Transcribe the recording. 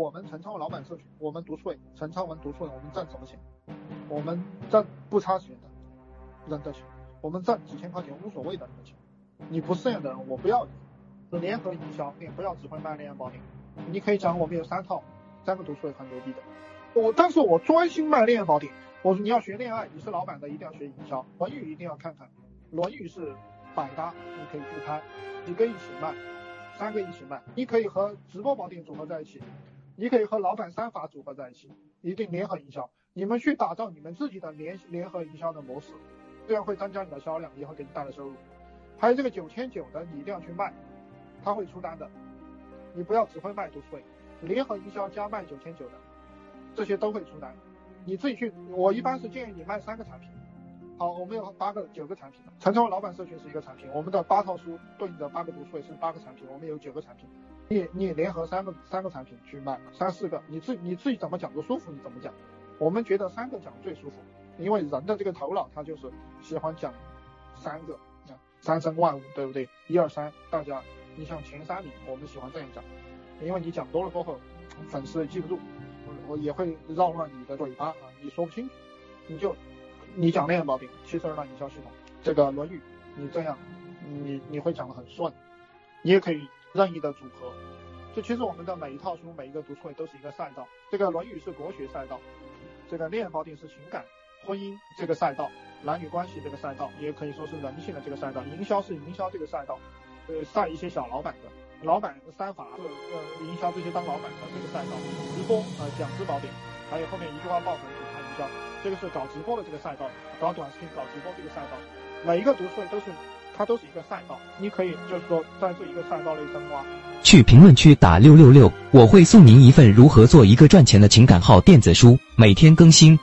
我们陈昌文老板社群，我们读书会，陈昌文读书会，我们挣什么钱？我们挣不差钱的人的钱，我们挣几千块钱无所谓的人的钱。你不适应的人，我不要你。是联合营销，你不要只会卖恋爱宝典。你可以讲我们有三套，三个读书会很牛逼的。我但是我专心卖恋爱宝典。我说你要学恋爱，你是老板的一定要学营销，《论语》一定要看看，《论语》是百搭，你可以去拍，几个一起卖，三个一起卖，你可以和直播宝典组合在一起，你可以和老板三法组合在一起，一定联合营销。你们去打造你们自己的联联合营销的模式，这样会增加你的销量，也会给你带来收入。还有这个九千九的，你一定要去卖，他会出单的。你不要只会卖读书会，联合营销加卖九千九的，这些都会出单。你自己去，我一般是建议你卖三个产品。好，我们有八个、九个产品。陈超老板社群是一个产品，我们的八套书对应的八个读书会是八个产品，我们有九个产品。你你联合三个三个产品去卖，三四个，你自你自己怎么讲都舒服，你怎么讲？我们觉得三个讲最舒服，因为人的这个头脑他就是喜欢讲三个，三生万物，对不对？一二三，大家，你像前三名，我们喜欢这样讲，因为你讲多了过后，粉丝记不住。我我也会绕乱你的嘴巴啊，你说不清楚，你就你讲那个毛病，七十二大营销系统，这个论语，你这样，你你会讲的很顺，你也可以任意的组合。就其实我们的每一套书，每一个读书会都是一个赛道。这个论语是国学赛道，这个恋爱宝典是情感婚姻这个赛道，男女关系这个赛道，也可以说是人性的这个赛道。营销是营销这个赛道，呃，赛一些小老板的。老板三法是呃营销这些当老板的这个赛道，直播呃讲师宝典，还有后面一句话爆粉品牌营销，这个是搞直播的这个赛道，搞短视频搞直播这个赛道，每一个读书会都是它都是一个赛道，你可以就是说在这一个赛道内深挖。去评论区打六六六，我会送您一份如何做一个赚钱的情感号电子书，每天更新。